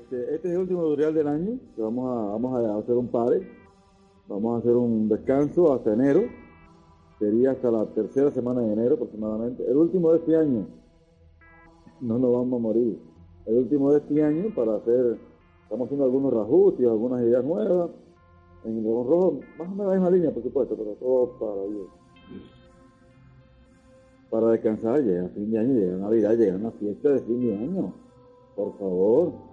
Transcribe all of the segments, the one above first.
Este, este es el último tutorial del año, vamos a, vamos a hacer un par. Vamos a hacer un descanso hasta enero. Sería hasta la tercera semana de enero aproximadamente. El último de este año. No nos vamos a morir. El último de este año para hacer, estamos haciendo algunos reajustes, algunas ideas nuevas. En el rojo, más o menos la misma línea, por supuesto, pero todo para Para descansar, llega fin de año, llega Navidad, llega una fiesta de fin de año. Por favor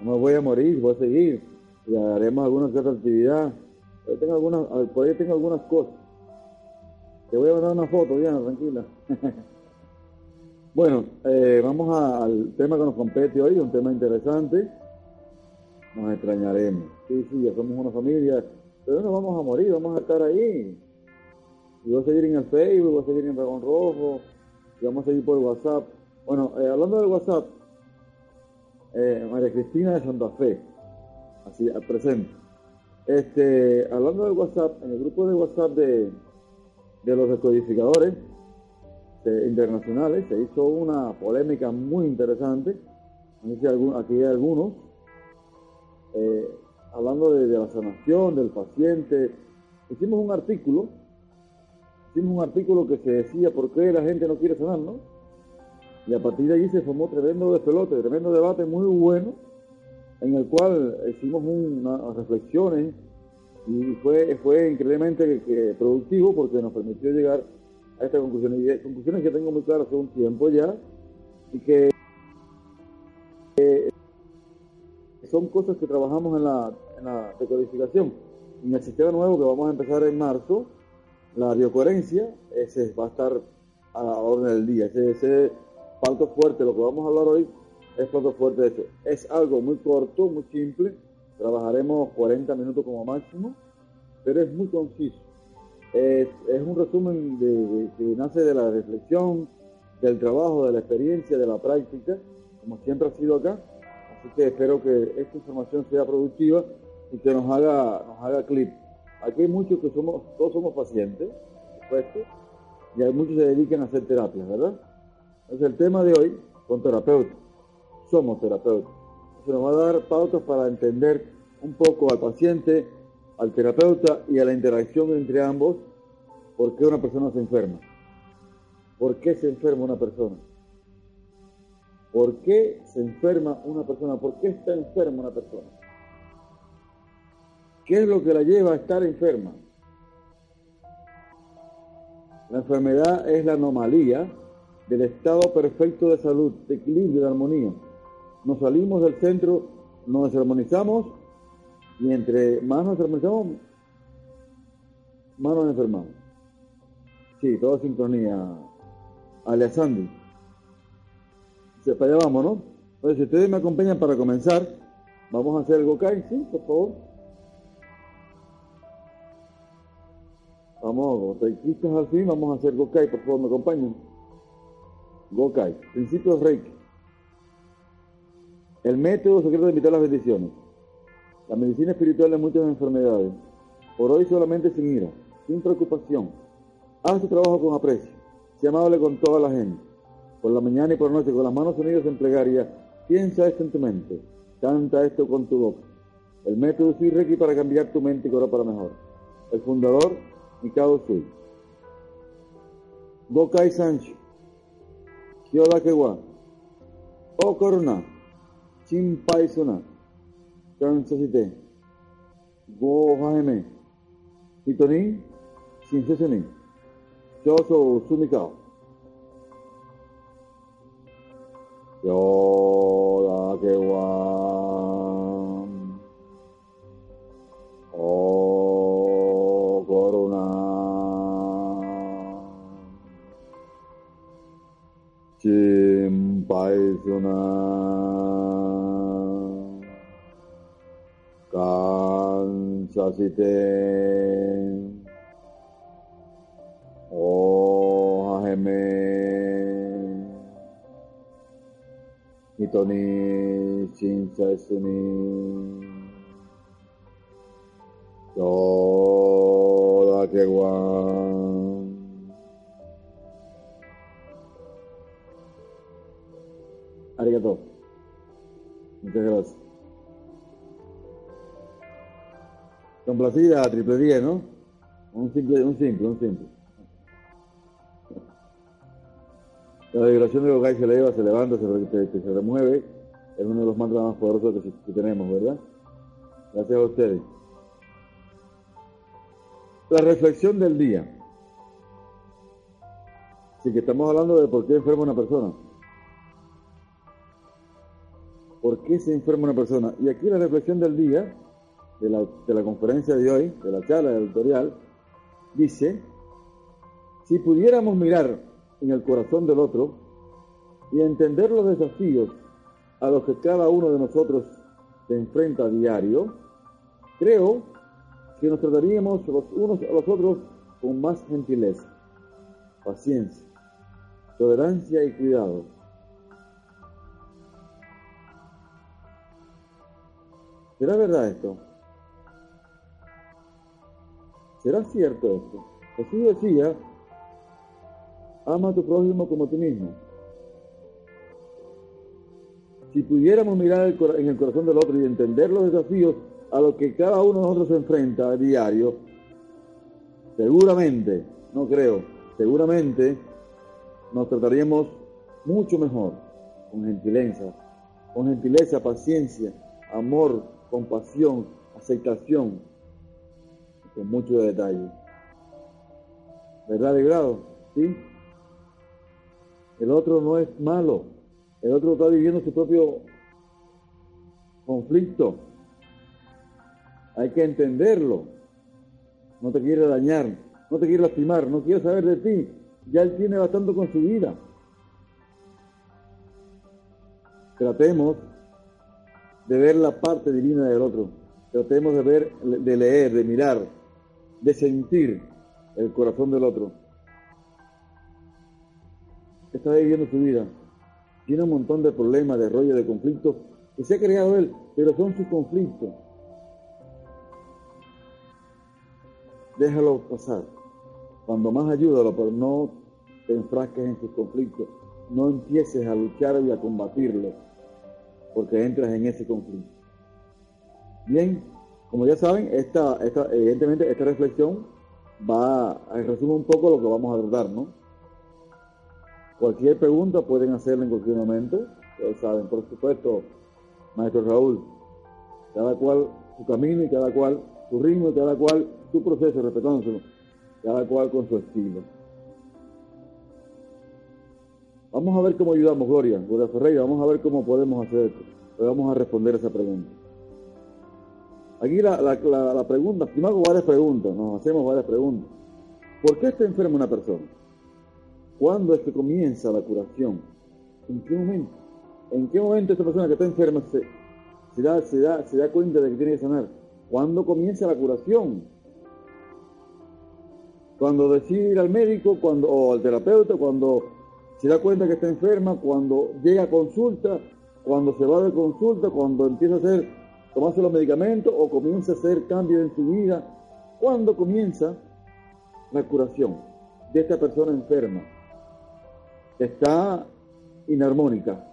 no me voy a morir, voy a seguir y haremos alguna otra actividad. Por tengo algunas, por ahí tengo algunas cosas. Te voy a mandar una foto, Diana, tranquila. bueno, eh, vamos al tema que nos compete hoy, un tema interesante. Nos extrañaremos. Sí, sí, ya somos una familia, pero no vamos a morir, vamos a estar ahí. Y voy a seguir en el Facebook, voy a seguir en Dragón Rojo, y vamos a seguir por WhatsApp. Bueno, eh, hablando de WhatsApp, eh, María Cristina de Santa Fe, así al presente. Este, hablando de WhatsApp, en el grupo de WhatsApp de, los decodificadores internacionales se hizo una polémica muy interesante. Aquí hay algunos, eh, hablando de, de, la sanación del paciente. Hicimos un artículo, hicimos un artículo que se decía por qué la gente no quiere sanar, ¿no? Y a partir de allí se formó tremendo despelote, tremendo debate muy bueno, en el cual hicimos unas reflexiones y fue, fue increíblemente productivo porque nos permitió llegar a estas conclusiones. Y conclusiones que tengo muy claras hace un tiempo ya y que son cosas que trabajamos en la, en la decodificación. En el sistema nuevo que vamos a empezar en marzo, la biocoherencia, ese va a estar a la orden del día. Ese Plato fuerte, lo que vamos a hablar hoy es plato fuerte de hecho. Es algo muy corto, muy simple, trabajaremos 40 minutos como máximo, pero es muy conciso. Es, un resumen de, que nace de la reflexión, del trabajo, de la experiencia, de la práctica, como siempre ha sido acá. Así que espero que esta información sea productiva y que nos haga, nos haga clip. Aquí hay muchos que somos, todos somos pacientes, supuesto, y hay muchos que se dedican a hacer terapias, ¿verdad? Es el tema de hoy con terapeutas. Somos terapeutas. Se nos va a dar pautas para entender un poco al paciente, al terapeuta y a la interacción entre ambos, por qué una persona se enferma. ¿Por qué se enferma una persona? ¿Por qué se enferma una persona? ¿Por qué está enferma una persona? ¿Qué es lo que la lleva a estar enferma? La enfermedad es la anomalía del estado perfecto de salud, de equilibrio, de armonía. Nos salimos del centro, nos desarmonizamos y entre más nos desarmonizamos, más nos enfermamos. Sí, toda sincronía. Alias Sandy. Para allá vamos, ¿no? Entonces, si ustedes me acompañan para comenzar, vamos a hacer el Gokai, ¿sí? Por favor. Vamos, reikistas al fin, vamos a hacer Gokai, por favor, me acompañan. Gokai, principios Reiki. El método secreto de invitar las bendiciones. La medicina espiritual de muchas enfermedades. Por hoy solamente sin ira, sin preocupación. Haz tu trabajo con aprecio. Sea amable con toda la gente. Por la mañana y por la noche, con las manos unidas en plegaria, piensa esto en tu mente. Canta esto con tu boca. El método Sui Reiki para cambiar tu mente y cobrar para mejor. El fundador, Mikado Sui. Gokai Sancho. Yodakewa, Okoruna, Chimpaisuna, Kansasite, Gohaime, Hitoni, Shinsesuni, Shoso Sumikao. Yodakewa. Oh. 心白素娜，干啥事的？我还没，你等你心在心里，多大牵挂。Arigato. Muchas gracias. Complacida, triple 10, ¿no? Un simple, un simple, un simple. La vibración de Gokai se eleva, se levanta, se, remueve. Es uno de los mantras más poderosos que, que tenemos, ¿verdad? Gracias a ustedes. La reflexión del día. Así que estamos hablando de por qué enferma una persona. ¿Por qué se enferma una persona? Y aquí la reflexión del día, de la, de la conferencia de hoy, de la charla editorial, dice, si pudiéramos mirar en el corazón del otro y entender los desafíos a los que cada uno de nosotros se enfrenta a diario, creo que nos trataríamos los unos a los otros con más gentileza, paciencia, tolerancia y cuidado ¿Será verdad esto? ¿Será cierto esto? Jesús decía, ama a tu prójimo como a ti mismo. Si pudiéramos mirar en el corazón del otro y entender los desafíos a los que cada uno de nosotros se enfrenta a diario, seguramente, no creo, seguramente nos trataríamos mucho mejor, con gentileza, con gentileza, paciencia, amor, compasión, aceptación, con mucho detalle. ¿Verdad, de grado? ¿Sí? El otro no es malo, el otro está viviendo su propio conflicto. Hay que entenderlo. No te quiere dañar, no te quiere lastimar, no quiere saber de ti. Ya él tiene bastante con su vida. Tratemos de ver la parte divina del otro. Tratemos de ver, de leer, de mirar, de sentir el corazón del otro. Está viviendo su vida. Tiene un montón de problemas, de rollo, de conflictos que se ha creado él, pero son sus conflictos. Déjalo pasar. Cuando más ayúdalo, pero no te enfrasques en sus conflictos. No empieces a luchar y a combatirlo porque entras en ese conflicto. Bien, como ya saben, esta, esta, evidentemente esta reflexión va a resumir un poco lo que vamos a tratar, ¿no? Cualquier pregunta pueden hacerla en cualquier momento, ustedes saben, por supuesto, maestro Raúl, cada cual su camino y cada cual su ritmo y cada cual su proceso, respetándoselo, cada cual con su estilo. Vamos a ver cómo ayudamos, Gloria, Gloria Ferreira, vamos a ver cómo podemos hacer esto. vamos a responder esa pregunta. Aquí la, la, pregunta, primero varias preguntas, nos hacemos varias preguntas. ¿Por qué está enferma una persona? ¿Cuándo es que comienza la curación? ¿En qué momento? ¿En qué momento esta persona que está enferma se, se, da, se, da, se da cuenta de que tiene que sanar? ¿Cuándo comienza la curación? Cuando decide ir al médico, cuando, o al terapeuta, cuando se da cuenta que está enferma cuando llega a consulta, cuando se va de consulta, cuando empieza a hacer, tomarse los medicamentos o comienza a hacer cambios en su vida. ¿Cuándo comienza la curación de esta persona enferma? Está inarmónica.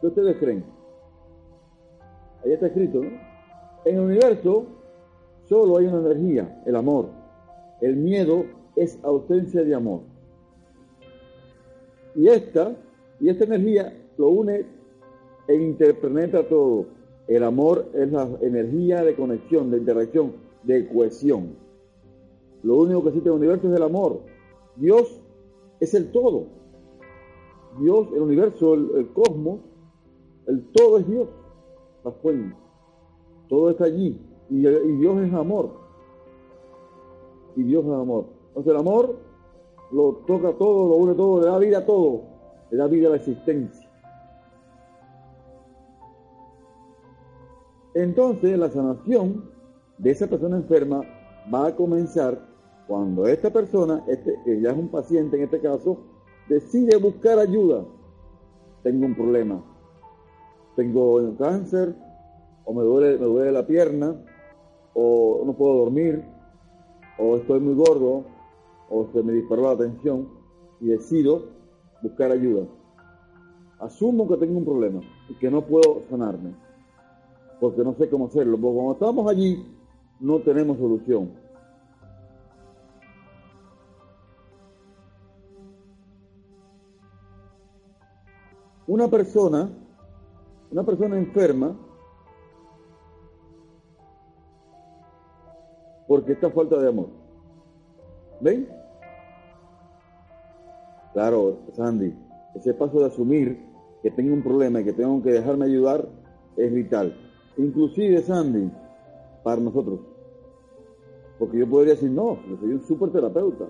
¿Qué ustedes creen? Ahí está escrito, ¿no? En el universo solo hay una energía, el amor. El miedo es ausencia de amor. Y esta, y esta energía lo une e interpenetra todo. El amor es la energía de conexión, de interacción, de cohesión. Lo único que existe en el universo es el amor. Dios es el todo. Dios, el universo, el, cosmos, el todo es Dios. La fuente. Todo está allí. Y, y Dios es amor. Y Dios es amor. Entonces el amor lo toca todo, lo une todo, le da vida a todo, le da vida a la existencia. Entonces la sanación de esa persona enferma va a comenzar cuando esta persona, este, que ya es un paciente en este caso, decide buscar ayuda. Tengo un problema, tengo cáncer, o me duele, me duele la pierna, o no puedo dormir, o estoy muy gordo, o se me disparó la tensión, y decido buscar ayuda. Asumo que tengo un problema y que no puedo sanarme, porque no sé cómo hacerlo, porque cuando estamos allí no tenemos solución. Una persona, una persona enferma, porque está falta de amor. ¿Ven? Claro, Sandy, ese paso de asumir que tengo un problema y que tengo que dejarme ayudar es vital. Inclusive, Sandy, para nosotros. Porque yo podría decir, no, yo soy un super terapeuta.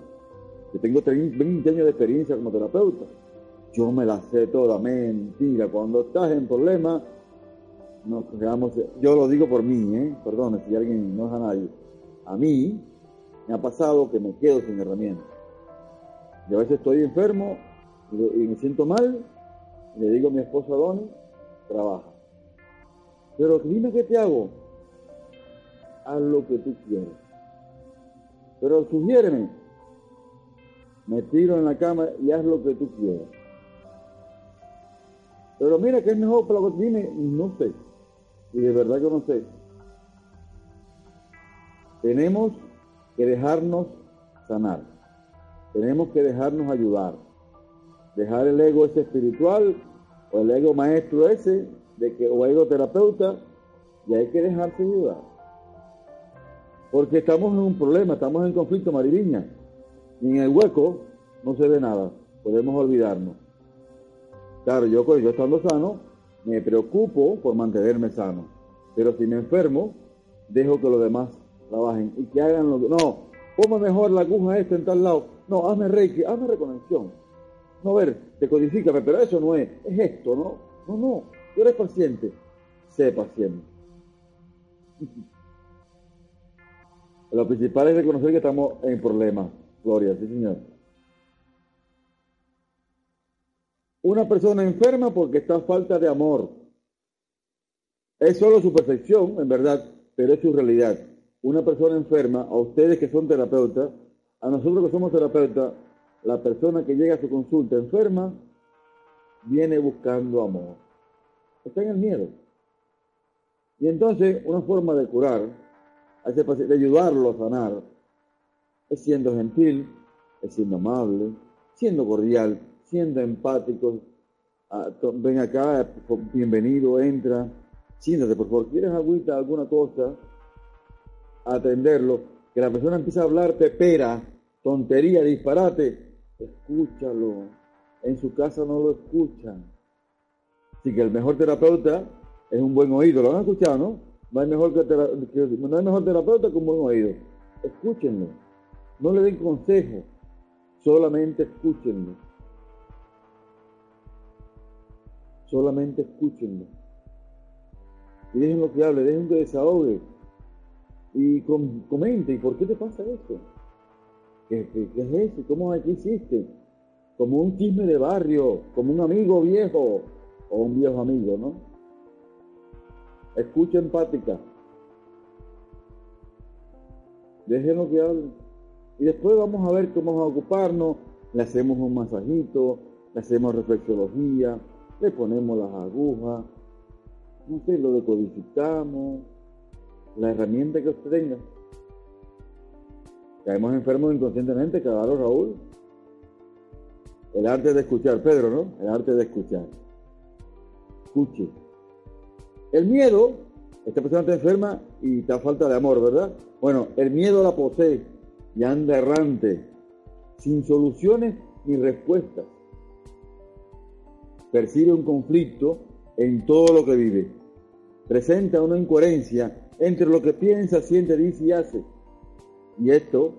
Yo tengo 20 años de experiencia como terapeuta. Yo me la sé toda, mentira. Cuando estás en problemas, nos quedamos, yo lo digo por mí, ¿eh? perdón si alguien no es a nadie. A mí me ha pasado que me quedo sin herramientas. Y a veces estoy enfermo y me siento mal, y le digo a mi esposa Donny, trabaja. Pero dime qué te hago. Haz lo que tú quieras. Pero sugiéreme. Me tiro en la cama y haz lo que tú quieras. Pero mira que es mejor para lo dime, no sé. Y de verdad que no sé. Tenemos que dejarnos sanar. Tenemos que dejarnos ayudar. Dejar el ego ese espiritual o el ego maestro ese de que, o ego terapeuta y hay que dejarse ayudar. Porque estamos en un problema, estamos en conflicto, Mariviña. Y en el hueco no se ve nada. Podemos olvidarnos. Claro, yo, pues, yo estando sano, me preocupo por mantenerme sano. Pero si me enfermo, dejo que los demás trabajen y que hagan lo que... No, ponme mejor la aguja esta en tal lado. No, hazme reiki, hazme reconexión. No, a ver, decodifícame, pero eso no es, es esto, ¿no? No, no, tú eres paciente, sé paciente. Lo principal es reconocer que estamos en problemas. Gloria, sí, Señor. Una persona enferma porque está falta de amor. Es solo su percepción, en verdad, pero es su realidad. Una persona enferma, a ustedes que son terapeutas, a nosotros que somos terapeutas, la persona que llega a su consulta enferma viene buscando amor. Está en el miedo. Y entonces una forma de curar, de ayudarlo a sanar, es siendo gentil, es siendo amable, siendo cordial, siendo empático. Ah, ven acá, bienvenido, entra, siéntate por favor. ¿Quieres agüita, alguna cosa? Atenderlo. Que la persona empieza a hablar pepera, tontería, disparate. Escúchalo. En su casa no lo escuchan. Así que el mejor terapeuta es un buen oído. ¿Lo han escuchado, no? No hay mejor, no hay mejor terapeuta que un buen oído. Escúchenlo. No le den consejo. Solamente escúchenlo. Solamente escúchenlo. Y déjenlo que hable, dejen que desahogue. Y comente, ¿y por qué te pasa eso? ¿Qué, es eso? ¿Cómo aquí hiciste? Como un chisme de barrio, como un amigo viejo o un viejo amigo, ¿no? Escucha empática. Déjenlo que hable. Y después vamos a ver cómo vamos a ocuparnos. Le hacemos un masajito, le hacemos reflexología, le ponemos las agujas, no sé, lo decodificamos, la herramienta que usted tenga. Caemos enfermos inconscientemente, claro, Raúl. El arte de escuchar, Pedro, ¿no? El arte de escuchar. Escuche. El miedo, esta persona está enferma y está falta de amor, ¿verdad? Bueno, el miedo la posee y anda errante, sin soluciones ni respuestas percibe un conflicto en todo lo que vive. Presenta una incoherencia entre lo que piensa, siente, dice y hace. Y esto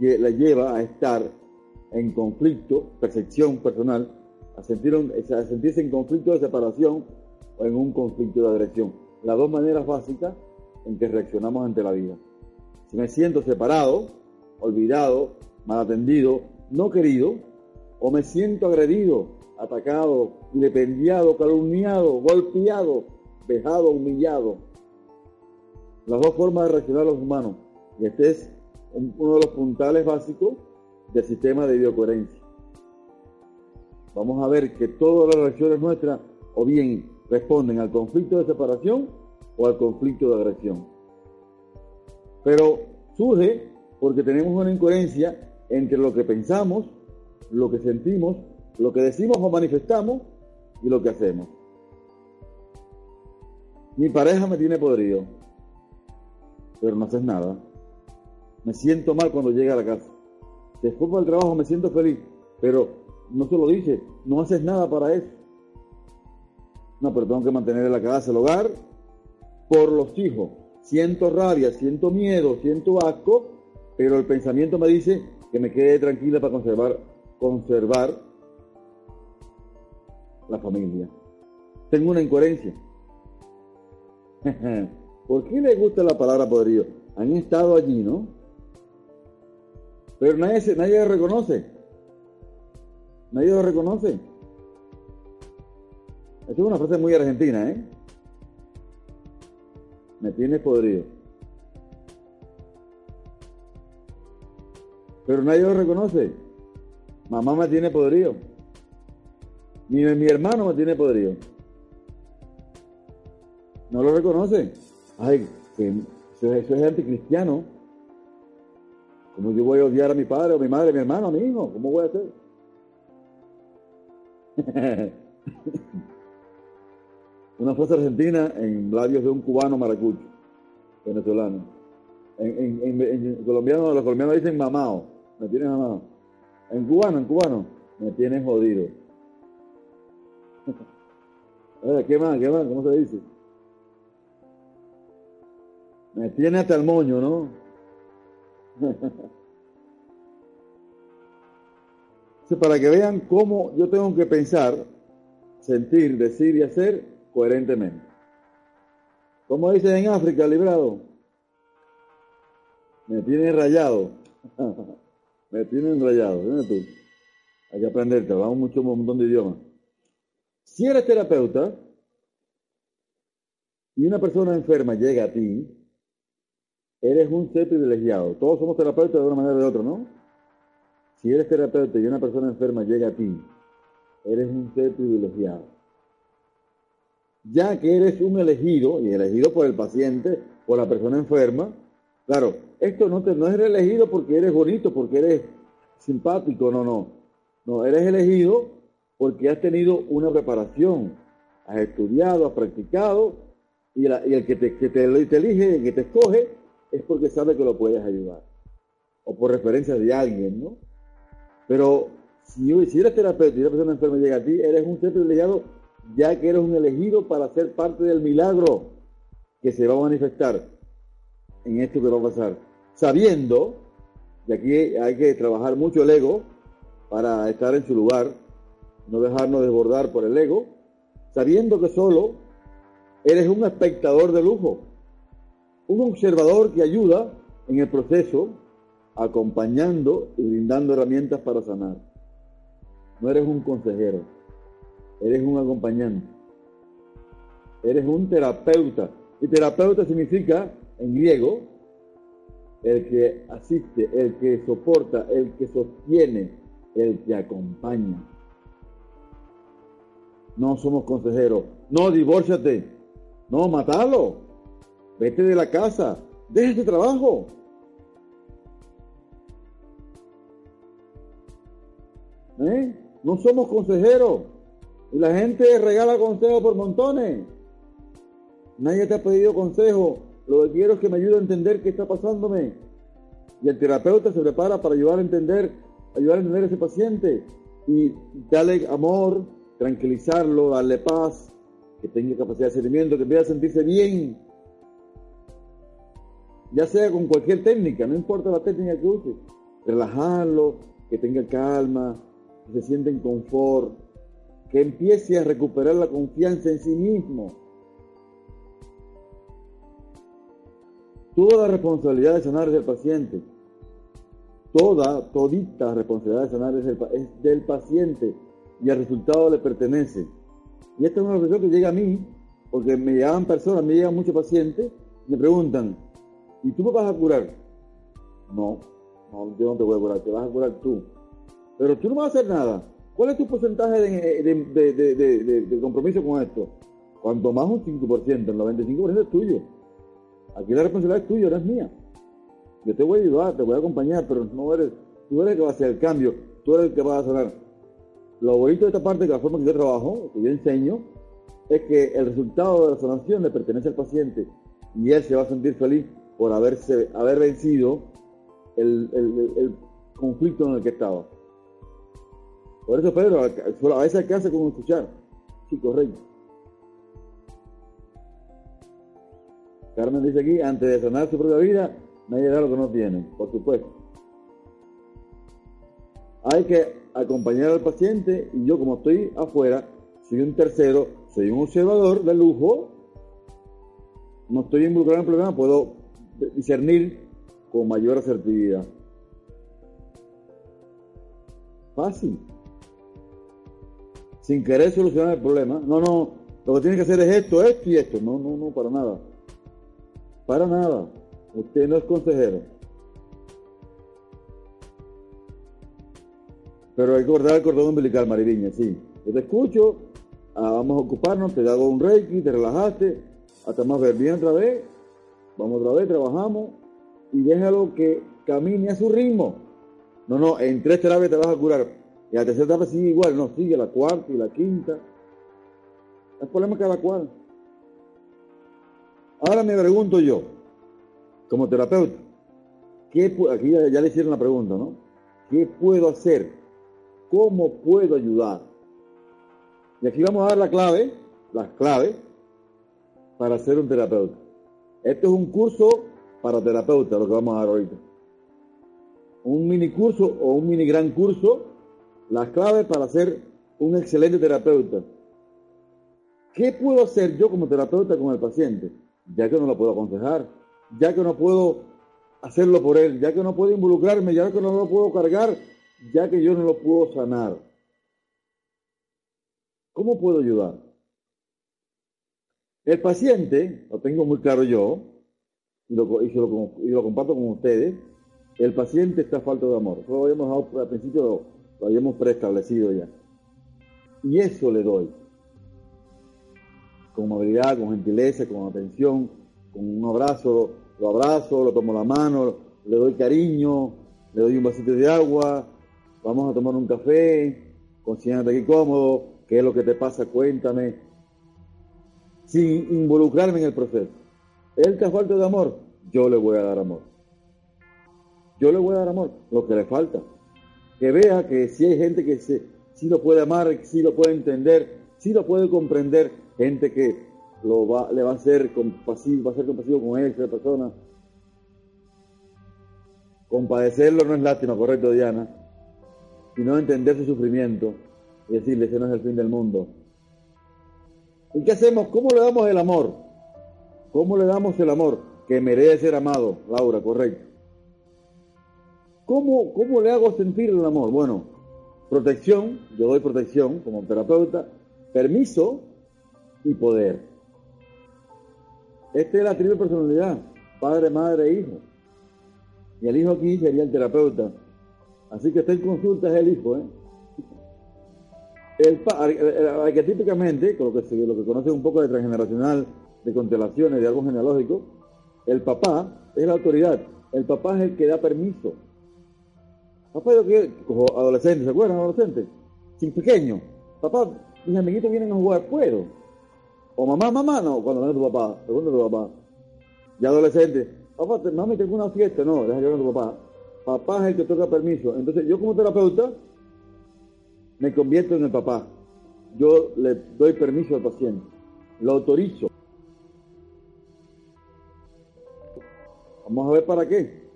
la lleva a estar en conflicto, percepción personal, a, sentir a sentirse en conflicto de separación o en un conflicto de agresión. las dos maneras básicas en que reaccionamos ante la vida. Si me siento separado, olvidado, mal atendido, no querido, o me siento agredido, atacado, independiado, calumniado, golpeado, vejado, humillado. Las dos formas de reaccionar los humanos. Y este es uno de los puntales básicos del sistema de biocoherencia. Vamos a ver que todas las reacciones nuestras o bien responden al conflicto de separación o al conflicto de agresión. Pero surge porque tenemos una incoherencia entre lo que pensamos, lo que sentimos, lo que decimos o manifestamos y lo que hacemos. Mi pareja me tiene podrido, pero no haces nada. Me siento mal cuando llega a la casa. Después del trabajo me siento feliz, pero no se lo dice, no haces nada para eso. No, pero tengo que mantener en la casa, el hogar, por los hijos. Siento rabia, siento miedo, siento asco, pero el pensamiento me dice que me quede tranquila para conservar, conservar la familia. Tengo una incoherencia. ¿Por qué le gusta la palabra podrido? Han estado allí, ¿no? Pero nadie, nadie lo reconoce. Nadie lo reconoce. Esta es una frase muy argentina, ¿eh? Me tienes podrido. Pero nadie lo reconoce. Mamá me tiene podrido. Ni mi hermano me tiene podrido. No lo reconoce. Ay, que eso, es anticristiano. ¿Cómo yo voy a odiar a mi padre o mi madre, a mi hermano, a mi hijo? ¿Cómo voy a hacer? Una frase argentina en labios de un cubano maracucho, venezolano. En, en, en, colombiano, los colombianos dicen mamao, me tienes mamado. En cubano, en cubano, me tienes jodido. ¿Qué más? ¿Qué más? ¿Cómo se dice? Me tiene hasta el moño, ¿no? para que vean cómo yo tengo que pensar, sentir, decir y hacer coherentemente. Como dicen en África, librado, me tiene rayado. me tienen rayado. tú? Hay que aprenderte, hablamos mucho, un montón de idiomas. Si eres terapeuta y una persona enferma llega a ti, eres un ser privilegiado. Todos somos terapeutas de una manera o de otra, ¿no? Si eres terapeuta y una persona enferma llega a ti, eres un ser privilegiado. Ya que eres un elegido, y elegido por el paciente, por la persona enferma, claro, esto no, te, no es elegido porque eres bonito, porque eres simpático, no, no. No, eres elegido porque has tenido una preparación, has estudiado, has practicado, y, el que te, que te elige, el que te escoge, es porque sabe que lo puedes ayudar. O por referencia de alguien, ¿no? Pero si, si eres terapeuta y una persona enferma llega a ti, eres un ser privilegiado ya que eres un elegido para ser parte del milagro que se va a manifestar en esto que va a pasar. Sabiendo, y aquí hay que trabajar mucho el ego para estar en su lugar, no dejarnos desbordar por el ego, sabiendo que solo eres un espectador de lujo, un observador que ayuda en el proceso, acompañando y brindando herramientas para sanar. No eres un consejero, eres un acompañante. Eres un terapeuta. Y terapeuta significa, en griego, el que asiste, el que soporta, el que sostiene, el que acompaña. No somos consejeros. No, divórciate. No, matalo. Vete de la casa. Deja este trabajo. ¿Eh? No somos consejeros. Y la gente regala consejos por montones. Nadie te ha pedido consejo. Lo que quiero es que me ayude a entender qué está pasándome. Y el terapeuta se prepara para ayudar a entender, ayudar a entender a ese paciente. Y darle amor, tranquilizarlo, darle paz, que tenga capacidad de sentimiento, que pueda sentirse bien ya sea con cualquier técnica, no importa la técnica que use, relajarlo, que tenga calma, que se sienta en confort, que empiece a recuperar la confianza en sí mismo. Toda la responsabilidad de sanar es del paciente. Toda, todita responsabilidad de sanar es del, paciente y el resultado le pertenece. Y esta es una reflexión que llega a mí, porque me llegan personas, me llegan muchos pacientes, me preguntan, ¿y tú me vas a curar? No, no, yo no te voy a curar, te vas a curar tú. Pero tú no vas a hacer nada. ¿Cuál es tu porcentaje de, compromiso con esto? Cuanto más un 5%, el 95% es tuyo. Aquí la responsabilidad es tuya, no es mía. Yo te voy a ayudar, te voy a acompañar, pero no eres, tú eres el que va a hacer el cambio, tú eres el que va a sanar. Lo bonito de esta parte, de la forma que yo trabajo, que yo enseño, es que el resultado de la sanación le pertenece al paciente y él se va a sentir feliz por haberse, haber vencido el, el conflicto en el que estaba. Por eso, Pedro, a veces hace con escuchar. Sí, correcto. Carmen dice aquí, antes de sanar su propia vida, nadie da lo que no tiene, por supuesto. Hay que acompañar al paciente y yo como estoy afuera, soy un tercero, soy un observador de lujo, no estoy involucrado en el problema, puedo discernir con mayor asertividad. Fácil sin querer solucionar el problema. No, no, lo que tiene que hacer es esto, esto y esto. No, no, no, para nada. Para nada. Usted no es consejero. Pero hay que guardar el cordón umbilical, Mariviña, sí. Te escucho, ah, vamos a ocuparnos, te hago un reiki, te relajaste, hasta más ver bien otra vez, vamos otra vez, trabajamos y déjalo que camine a su ritmo. No, no, en tres terapias te vas a curar. Y la tercera etapa sigue igual, no, sigue la cuarta y la quinta. Es problema cada cual. Ahora me pregunto yo, como terapeuta, ¿qué, aquí ya, le hicieron la pregunta, ¿no? ¿Qué puedo hacer? ¿Cómo puedo ayudar? Y aquí vamos a dar la clave, las claves, para ser un terapeuta. Este es un curso para terapeutas, lo que vamos a dar ahorita. Un mini curso o un mini gran curso las claves para ser un excelente terapeuta. ¿Qué puedo hacer yo como terapeuta con el paciente? Ya que no lo puedo aconsejar, ya que no puedo hacerlo por él, ya que no puedo involucrarme, ya que no lo puedo cargar, ya que yo no lo puedo sanar. ¿Cómo puedo ayudar? El paciente, lo tengo muy claro yo, y lo, y lo comparto con ustedes, el paciente está falto de amor. Lo habíamos al principio lo habíamos preestablecido ya. Y eso le doy. Con movilidad, con gentileza, con atención, con un abrazo, lo abrazo, lo tomo la mano, le doy cariño, le doy un vasito de agua, vamos a tomar un café, consígnate aquí cómodo, qué es lo que te pasa, cuéntame, sin involucrarme en el proceso. Él te falta de amor, yo le voy a dar amor. Yo le voy a dar amor, lo que le falta que vea que si hay gente que se, sí lo puede amar, sí lo puede entender, sí lo puede comprender, gente que lo va, le va a ser compasivo, va a ser compasivo con esa persona. Compadecerlo no es lástima, correcto, Diana, sino entender su sufrimiento y decirle, ese no es el fin del mundo. ¿Y qué hacemos? ¿Cómo le damos el amor? ¿Cómo le damos el amor? Que merece ser amado, Laura, correcto. ¿Cómo, ¿Cómo le hago sentir el amor? Bueno, protección, yo doy protección como terapeuta, permiso y poder. Esta es la triple personalidad, padre, madre, hijo. Y el hijo aquí sería el terapeuta. Así que está en consulta es el hijo. ¿eh? El, arquetípicamente, con lo que, lo que conoce un poco de transgeneracional, de constelaciones, de algo genealógico, el papá es la autoridad. El papá es el que da permiso. Papá, yo que adolescente, ¿se acuerdan? Adolescente. Sin pequeño. Papá, mis amiguitos vienen a jugar, ¿puedo? O mamá, mamá, no, cuando venga tu papá, pregunta tu papá. Ya adolescente, papá, mami, tengo una fiesta, no, deja que venga tu papá. Papá es el que toca permiso. Entonces, yo como terapeuta, me convierto en el papá. Yo le doy permiso al paciente, lo autorizo. Vamos a ver para qué.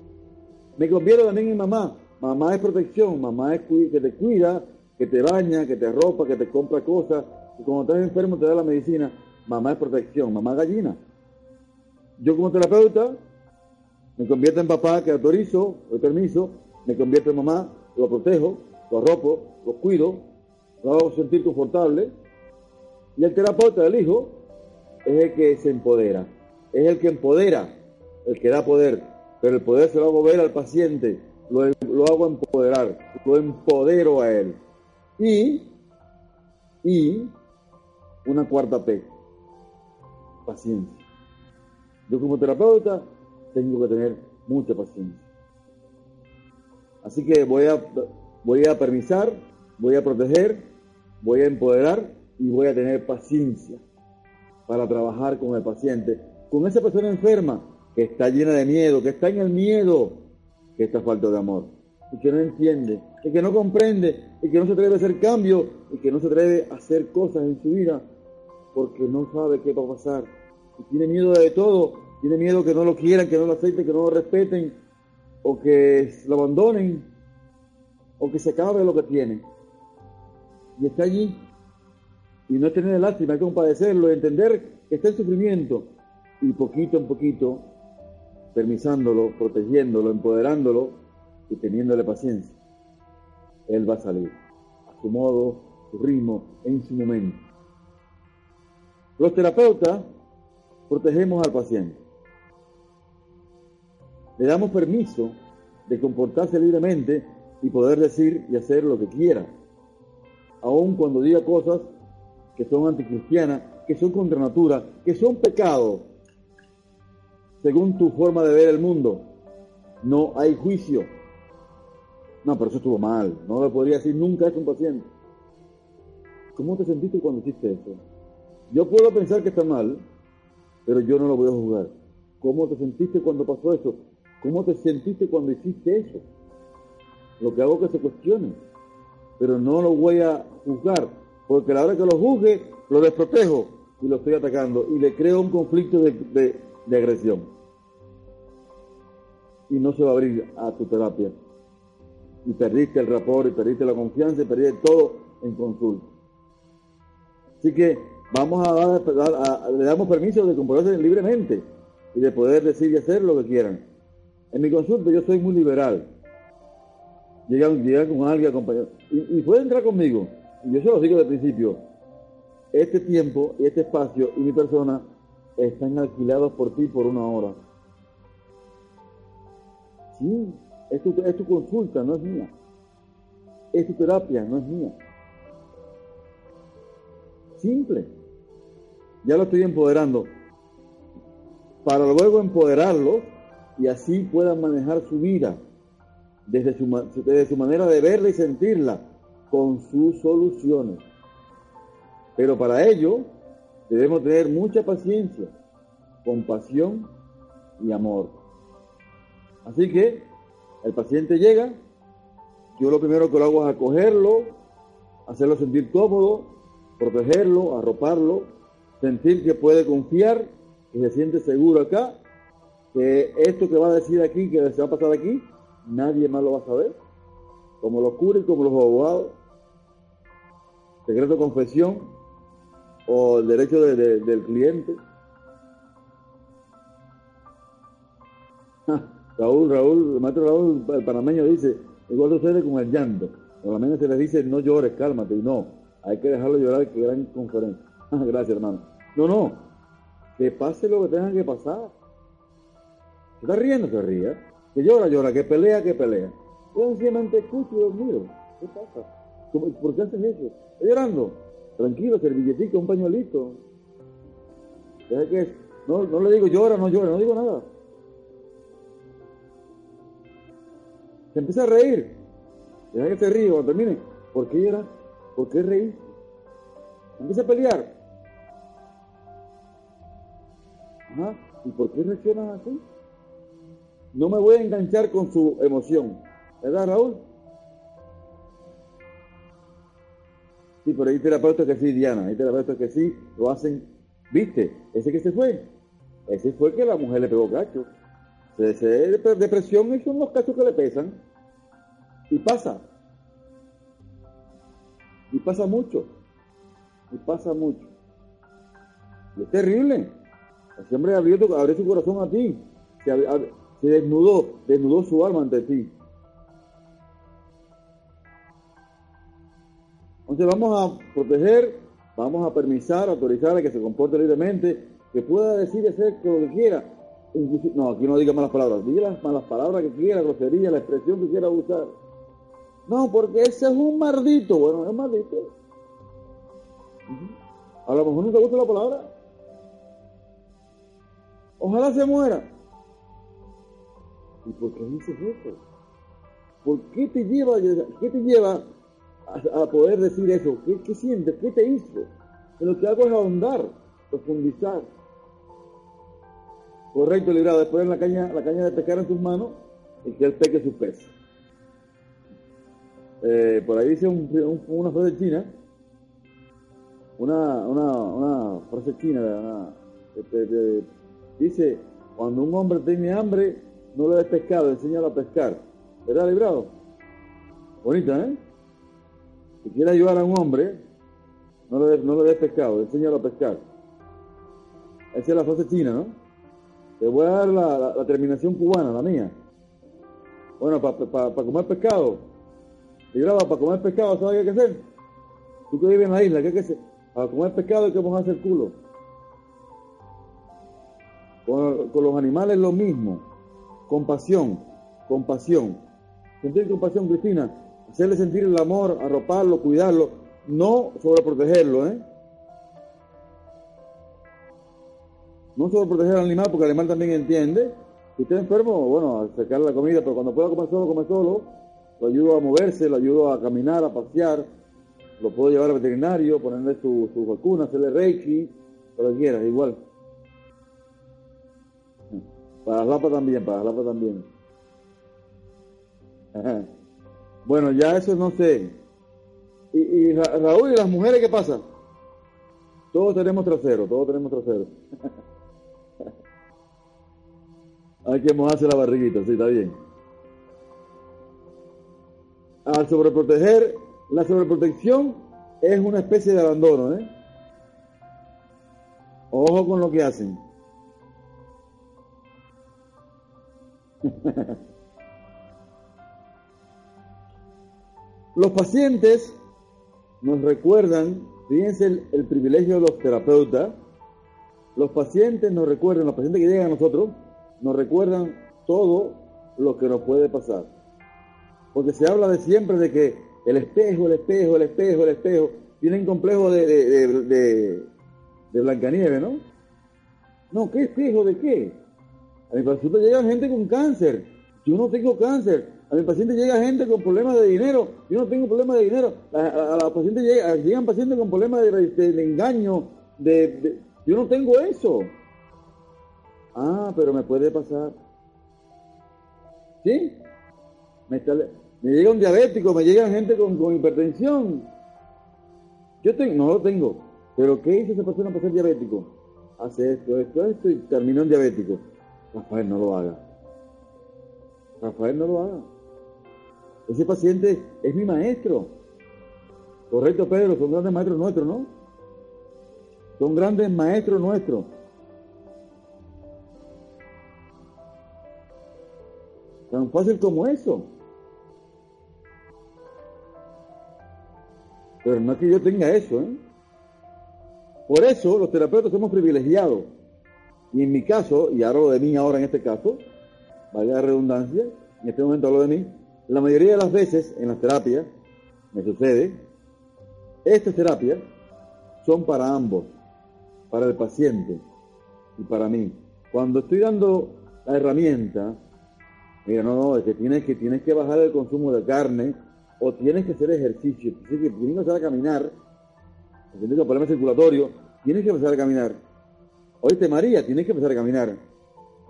Me convierto también en mamá. Mamá es protección, mamá es que te cuida, que te baña, que te ropa, que te compra cosas. Y cuando estás enfermo te da la medicina. Mamá es protección, mamá gallina. Yo como terapeuta Me convierto en papá que autorizo, doy permiso, me convierto en mamá, lo protejo, lo arropo, lo cuido, lo hago sentir confortable. Y el terapeuta del hijo es el que se empodera, es el que empodera, el que da poder, pero el poder se lo hago ver al paciente, lo, lo hago empoderar, lo empodero a él. Y, y una cuarta P, paciencia. Yo como terapeuta tengo que tener mucha paciencia. Así que voy a, voy a permisar, voy a proteger, voy a empoderar y voy a tener paciencia para trabajar con el paciente, con esa persona enferma que está llena de miedo, que está en el miedo, que está falta de amor y que no entiende, y que no comprende, y que no se atreve a hacer cambios, y que no se atreve a hacer cosas en su vida porque no sabe qué va a pasar. Y tiene miedo de todo, tiene miedo que no lo quieran, que no lo acepten, que no lo respeten, o que lo abandonen, o que se acabe lo que tiene. Y está allí. Y no es tener lástima, hay que compadecerlo, entender que está en sufrimiento. Y poquito en poquito, permisándolo, protegiéndolo, empoderándolo y teniéndole paciencia, él va a salir a su modo, su ritmo, en su momento. Los terapeutas protegemos al paciente. Le damos permiso de comportarse libremente y poder decir y hacer lo que quiera, aun cuando diga cosas que son anticristianas, que son contra natura, que son pecados, según tu forma de ver el mundo. No hay juicio. No, pero eso estuvo mal. No le podría decir nunca eso a un paciente. ¿Cómo te sentiste cuando hiciste eso? Yo puedo pensar que está mal, pero yo no lo voy a juzgar. ¿Cómo te sentiste cuando pasó eso? ¿Cómo te sentiste cuando hiciste eso? Lo que hago es que se cuestione, pero no lo voy a juzgar, porque a la hora que lo juzgue, lo desprotejo y lo estoy atacando y le creo un conflicto de, agresión. Y no se va a abrir a tu terapia. Y perdiste el rapport, y perdiste la confianza, y perdiste todo en consulta. Así que vamos a, dar, le damos permiso de comportarse libremente y de poder decir y hacer lo que quieran. En mi consulta yo soy muy liberal. Llegan, llegan con alguien acompañado. Y, y puede entrar conmigo. Yo se lo digo el principio. Este tiempo y este espacio y mi persona están alquilados por ti por una hora. Sí, es tu, es tu consulta, no es mía. Es tu terapia, no es mía. Simple. Ya lo estoy empoderando. Para luego empoderarlo y así puedan manejar su vida desde su, manera de verla y sentirla con sus soluciones. Pero para ello debemos tener mucha paciencia, compasión y amor. Así que el paciente llega, yo lo primero que lo hago es acogerlo, hacerlo sentir cómodo, protegerlo, arroparlo, sentir que puede confiar, que se siente seguro acá, que esto que va a decir aquí, que se va a pasar aquí, nadie más lo va a saber, como los curas como los abogados. Secreto de confesión o el derecho del cliente. Raúl, Raúl, el maestro Raúl, el panameño dice, igual sucede con el llanto. Normalmente se les dice, no llores, cálmate, y no, hay que dejarlo llorar, que gran conferencia. Gracias, hermano. No, no, que pase lo que tenga que pasar. Se está riendo, se ría. Que llora, llora, que pelea, que pelea. Sencillamente escucho y miro. ¿Qué pasa? ¿Por qué hacen eso? Estoy llorando. Tranquilo, servilletito, un pañuelito. Que no, no le digo llora, no llora, no digo nada. Se empieza a reír. Deja que se ríe cuando termine. ¿Por qué llora? ¿Por qué reír? Empieza a pelear. Ajá. ¿Y por qué reaccionas así? No me voy a enganchar con su emoción. ¿Verdad, Raúl? Sí, pero hay terapeutas que sí, Diana. Hay terapeutas que sí lo hacen. ¿Viste? Ese que se fue. Ese fue que la mujer le pegó cacho. Ese depresión y son los cachos que le pesan. Y pasa. Y pasa mucho. Y pasa mucho. Y es terrible. Ese hombre abrió, abrió su corazón a ti. se desnudó, desnudó su alma ante ti. Entonces vamos a proteger, vamos a permisar, autorizar a que se comporte libremente, que pueda decir y hacer lo que quiera. no, aquí no diga malas palabras, diga las malas palabras que quiera, grosería, la expresión que quiera usar. No, porque ese es un maldito. Bueno, es maldito. A lo mejor no te gusta la palabra. Ojalá se muera. ¿Y por qué dices eso? ¿Por qué te lleva, qué te lleva a, poder decir eso? ¿Qué, ¿Qué, sientes? ¿Qué te hizo? Que lo que hago es ahondar, profundizar. Correcto, librado. Después en la caña, la caña de pescar en tus manos y que él peque su pez. Eh, por ahí dice una frase china, una, una, una frase china, dice, cuando un hombre tiene hambre, no le des pescado, enséñalo a pescar. ¿Verdad, librado? Bonita, ¿eh? Si quieres ayudar a un hombre, no le, des, no le des pescado, enséñalo a pescar. Esa es la frase china, ¿no? Te voy a dar la, terminación cubana, la mía. Bueno, para comer pescado, librado, para comer pescado, ¿sabes qué hay que hacer? Tú que vives en la isla, ¿qué hay que hacer? Para comer pescado hay que mojarse el culo. Con, con los animales lo mismo compasión, compasión. Sentir compasión, Cristina, hacerle sentir el amor, arroparlo, cuidarlo, no sobreprotegerlo, ¿eh? No sobreproteger al animal porque el animal también entiende. Si está enfermo, bueno, sacarle la comida, pero cuando pueda comer solo, come solo. Lo ayudo a moverse, lo ayudo a caminar, a pasear. Lo puedo llevar al veterinario, ponerle su, su vacuna, hacerle reiki, lo que quieras, igual. Para Lapa también, para Lapa también. Bueno, ya eso no sé. Y, Raúl, ¿y las mujeres qué pasa? Todos tenemos trasero, todos tenemos trasero. Hay que mojarse la barriguita, sí, está bien. Al sobreproteger, la sobreprotección es una especie de abandono, ¿eh? Ojo con lo que hacen. Los pacientes nos recuerdan, fíjense el, privilegio de los terapeutas, los pacientes nos recuerdan, los pacientes que llegan a nosotros, nos recuerdan todo lo que nos puede pasar. Porque se habla de siempre de que el espejo, el espejo, el espejo, el espejo, tienen complejo de, de, de, de Blancanieves, ¿no? No, ¿qué espejo de qué? A mi paciente llega gente con cáncer. Yo no tengo cáncer. A mi paciente llega gente con problemas de dinero. Yo no tengo problemas de dinero. A, la paciente llega, llegan pacientes con problemas de, engaño. De, yo no tengo eso. Ah, pero me puede pasar. ¿Sí? Me, llega un diabético, me llega gente con, con hipertensión. Yo tengo, no lo tengo. Pero ¿qué hizo esa persona para ser diabético? Hace esto, esto, esto y terminó en diabético. Rafael, no lo haga. Rafael, no lo haga. Ese paciente es mi maestro. Correcto, Pedro, son grandes maestros nuestros, ¿no? Son grandes maestros nuestros. Tan fácil como eso. Pero no es que yo tenga eso, ¿eh? Por eso los terapeutas somos privilegiados. Y en mi caso, y hablo de mí ahora en este caso, vaya la redundancia, en este momento hablo de mí, la mayoría de las veces en las terapias, me sucede, estas terapias son para ambos, para el paciente y para mí. Cuando estoy dando la herramienta, mira, no, no, es que tienes que, tienes que bajar el consumo de carne o tienes que hacer ejercicio, tienes que empezar a caminar, tienes un problema circulatorio, tienes que empezar a caminar Oíste, María, tienes que empezar a caminar.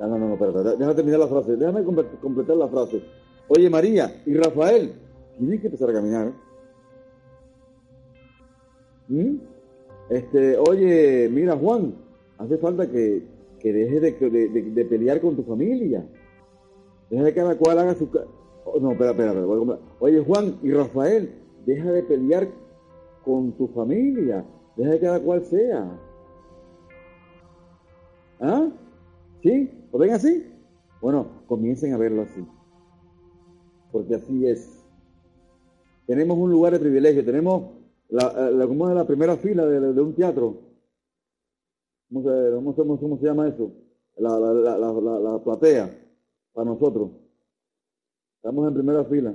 No, no, no, espérate, déjame terminar la frase, déjame completar la frase. Oye, María y Rafael, tienes que empezar a caminar. ¿Mm? Este, oye, mira, Juan, hace falta que, que dejes de, pelear con tu familia. Deja que cada cual haga su... Oh, no, espera, espera, espera. Oye, Juan y Rafael, deja de pelear con tu familia. Deja que cada cual sea. ¿Ah? ¿Sí? ¿Lo ven así? Bueno, comiencen a verlo así. Porque así es. Tenemos un lugar de privilegio, tenemos la, la, como la primera fila de, un teatro. ¿Cómo se, cómo se llama eso? La, la, platea para nosotros. Estamos en primera fila.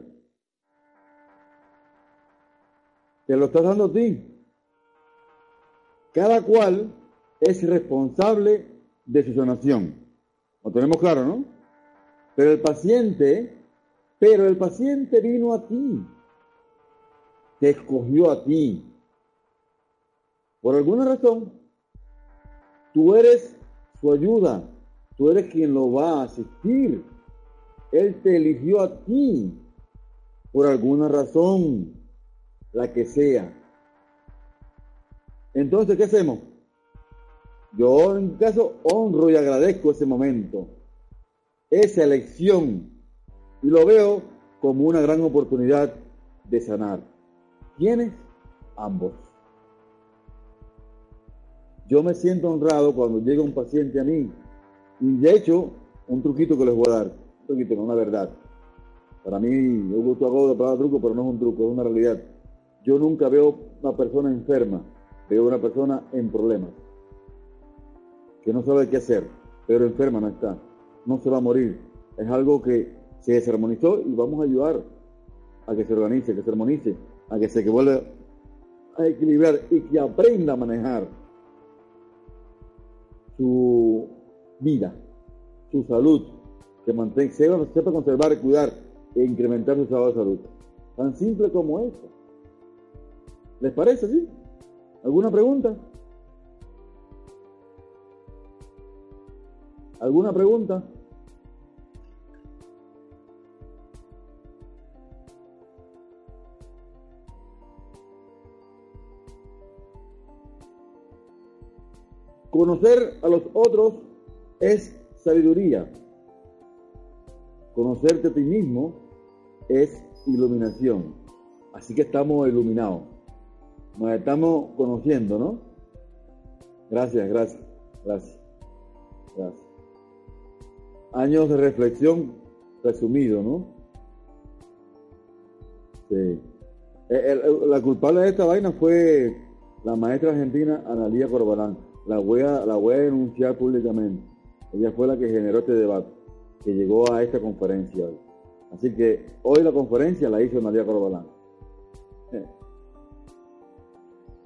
Te lo estás dando a ti. Cada cual es responsable de su sanación. Lo tenemos claro, ¿no? Pero el paciente, pero el paciente vino a ti. Te escogió a ti. Por alguna razón, tú eres su ayuda. Tú eres quien lo va a asistir. Él te eligió a ti. Por alguna razón, la que sea. Entonces, ¿qué hacemos? Yo en caso honro y agradezco ese momento, esa elección, y lo veo como una gran oportunidad de sanar. ¿Quiénes? Ambos. Yo me siento honrado cuando llega un paciente a mí, y de hecho, un truquito que les voy a dar, un truquito, una verdad. Para mí, yo gusto hago de palabra truco, pero no es un truco, es una realidad. Yo nunca veo una persona enferma veo una persona en problemas, que no sabe qué hacer, pero enferma no está, no se va a morir. Es algo que se desarmonizó y vamos a ayudar a que se organice, que se armonice, a que se que vuelva a equilibrar y que aprenda a manejar su vida, su salud, que mantenga, sepa conservar, cuidar e incrementar su estado de salud. Tan simple como eso. ¿Les parece así? ¿Alguna pregunta? ¿Alguna pregunta? Conocer a los otros es sabiduría. Conocerte a ti mismo es iluminación. Así que estamos iluminados. Nos estamos conociendo, ¿no? Gracias, gracias, gracias, gracias. Años de reflexión resumido, ¿no? Sí. Eh, la culpable de esta vaina fue la maestra argentina Analía Corbalán. La voy, a, la voy a denunciar públicamente. Ella fue la que generó este debate, que llegó a esta conferencia hoy. Así que hoy la conferencia la hizo Analía Corbalán. Eh.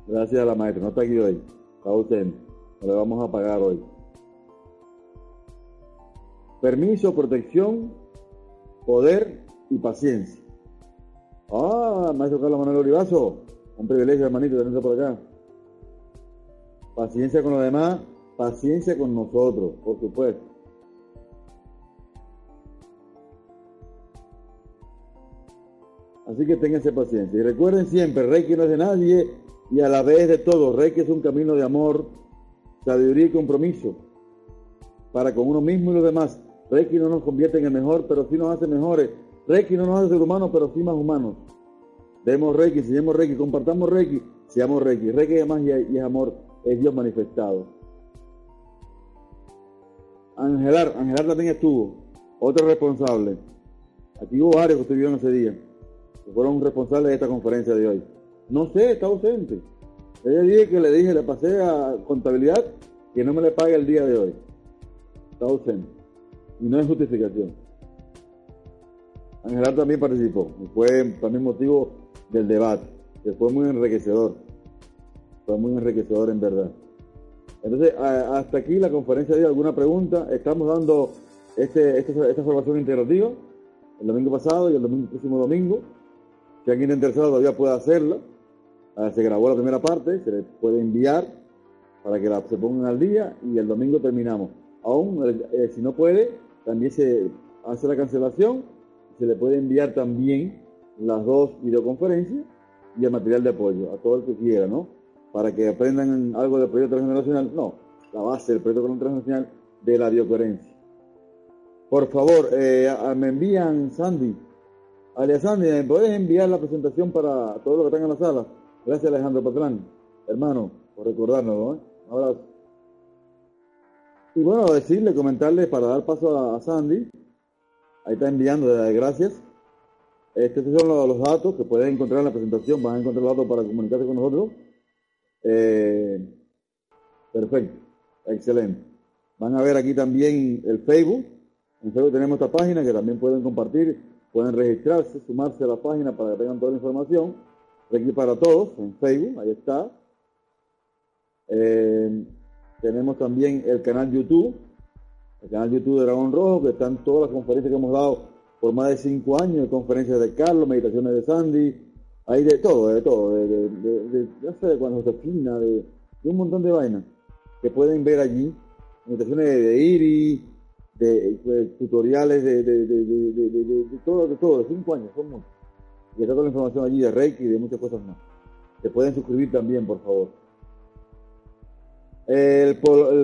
Gracias a la maestra. No está aquí hoy. Está ausente. le vamos a pagar hoy. Permiso, protección, poder y paciencia. Ah, maestro Carlos Manuel Olivazo. Un privilegio, hermanito, tenerlo por acá. Paciencia con los demás, paciencia con nosotros, por supuesto. Así que ténganse paciencia. Y recuerden siempre, Reiki no es de nadie, y a la vez de todo. Reiki es un camino de amor, sabiduría y compromiso para con uno mismo y los demás. Reiki no nos convierte en el mejor, pero sí nos hace mejores. Reiki no nos hace ser humanos, pero sí más humanos. Demos Reiki, enseñemos Reiki, compartamos Reiki, seamos Reiki. Reiki es más y es amor, es Dios manifestado. Angelar, Angelar también estuvo, otro responsable. Aquí hubo varios que estuvieron ese día, que fueron responsables de esta conferencia de hoy. No sé, está ausente. Ella dije que le dije, le pasé a contabilidad que no me le pague el día de hoy. Está ausente. Y no es justificación. Ángel también participó. Fue también motivo del debate. Que fue muy enriquecedor. Fue muy enriquecedor en verdad. Entonces, hasta aquí la conferencia de ¿Alguna pregunta? Estamos dando este, este, esta formación integrativa el domingo pasado y el próximo domingo. Si alguien interesado todavía puede hacerla. Ah, se grabó la primera parte, se le puede enviar para que la, se pongan al día y el domingo terminamos. Aún, eh, si no puede, también se hace la cancelación, se le puede enviar también las dos videoconferencias y el material de apoyo a todo el que quiera, ¿no? Para que aprendan algo del proyecto transgeneracional, no, la base del proyecto transgeneracional de la biocoherencia. Por favor, eh, me envían Sandy, alias Sandy, ¿me puedes enviar la presentación para todos los que están en la sala? Gracias Alejandro Patrán, hermano, por recordarnos, ¿no? Un abrazo. Y bueno, decirle, comentarle para dar paso a, Sandy, ahí está enviando, gracias. Estos son los, datos que pueden encontrar en la presentación, van a encontrar los datos para comunicarse con nosotros. Eh, perfecto, excelente. Van a ver aquí también el Facebook. En Facebook tenemos esta página que también pueden compartir, pueden registrarse, sumarse a la página para que tengan toda la información. Aquí para todos en Facebook, ahí está. Eh, tenemos también el canal YouTube, el canal YouTube de Dragón Rojo, que están todas las conferencias que hemos dado por más de cinco años, de conferencias de Carlos, meditaciones de Sandy, hay de todo, de todo, de, de, sé, de cuando se de, de un montón de vainas que pueden ver allí, meditaciones de, Iri, de, tutoriales de, de, todo, de todo, de cinco años, son muchos. Y está toda la información allí de Reiki y de muchas cosas más. Se pueden suscribir también, por favor. El,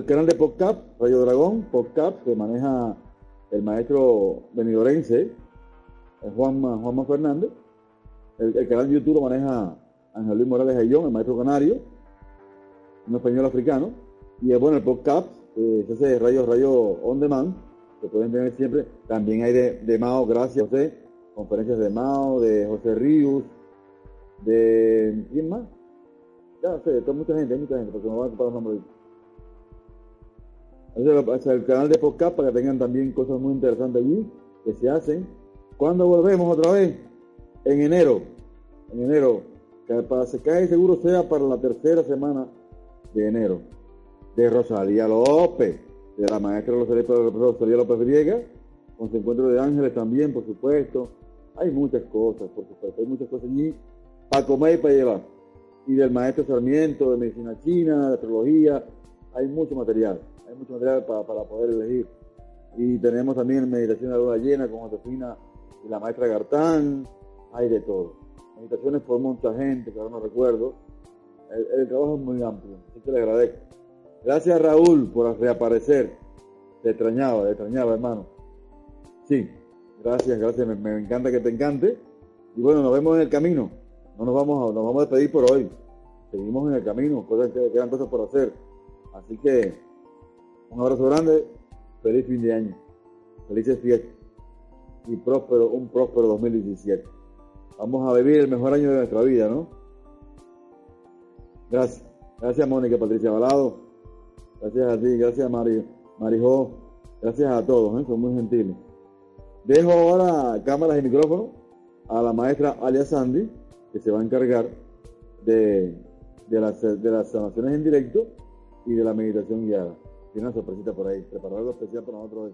canal de podcast, Radio Dragón, podcast, que maneja el maestro benidorense, Juanma, Juanma Fernández. El, canal de YouTube lo maneja Ángel Luis Morales Ayllón, el maestro canario, un español africano. Y es bueno, el podcast, eh, ese rayo, rayo on demand, que pueden tener siempre. También hay de, de Mao, gracias José, conferencias de Mao, de José Ríos, de. ¿Quién más? Ya sé, mucha gente, mucha gente, porque me van a ocupar los nombres el canal de podcast para que tengan también cosas muy interesantes allí que se hacen. Cuando volvemos otra vez? En enero. En enero. Que para se cae seguro sea para la tercera semana de enero. De Rosalía López, de la maestra Rosalía López Griega, con su encuentro de ángeles también, por supuesto. Hay muchas cosas, por supuesto. Hay muchas cosas allí para comer y para llevar. Y del maestro Sarmiento, de medicina china, de astrología. Hay mucho material hay mucho material para, para poder elegir. Y tenemos también meditación de luna llena con Josefina y la maestra Gartán, hay de todo. Meditaciones por mucha gente, que ahora no recuerdo. El, trabajo es muy amplio, así que le agradezco. Gracias Raúl por reaparecer. Te extrañaba, te extrañaba hermano. Sí, gracias, gracias, me, encanta que te encante. Y bueno, nos vemos en el camino. No nos vamos a, nos vamos a despedir por hoy. Seguimos en el camino, cosas que quedan cosas por hacer. Así que un abrazo grande, feliz fin de año, felices fiestas y próspero, un próspero 2017. Vamos a vivir el mejor año de nuestra vida, ¿no? Gracias. Gracias Mónica Patricia Balado. Gracias a ti, gracias Mari, Marijó. Gracias a todos, ¿eh? son muy gentiles. Dejo ahora cámaras y micrófonos a la maestra Alia Sandy, que se va a encargar de, de, las, de las sanaciones en directo y de la meditación guiada tiene una sorpresita por ahí. Preparó algo especial para nosotros.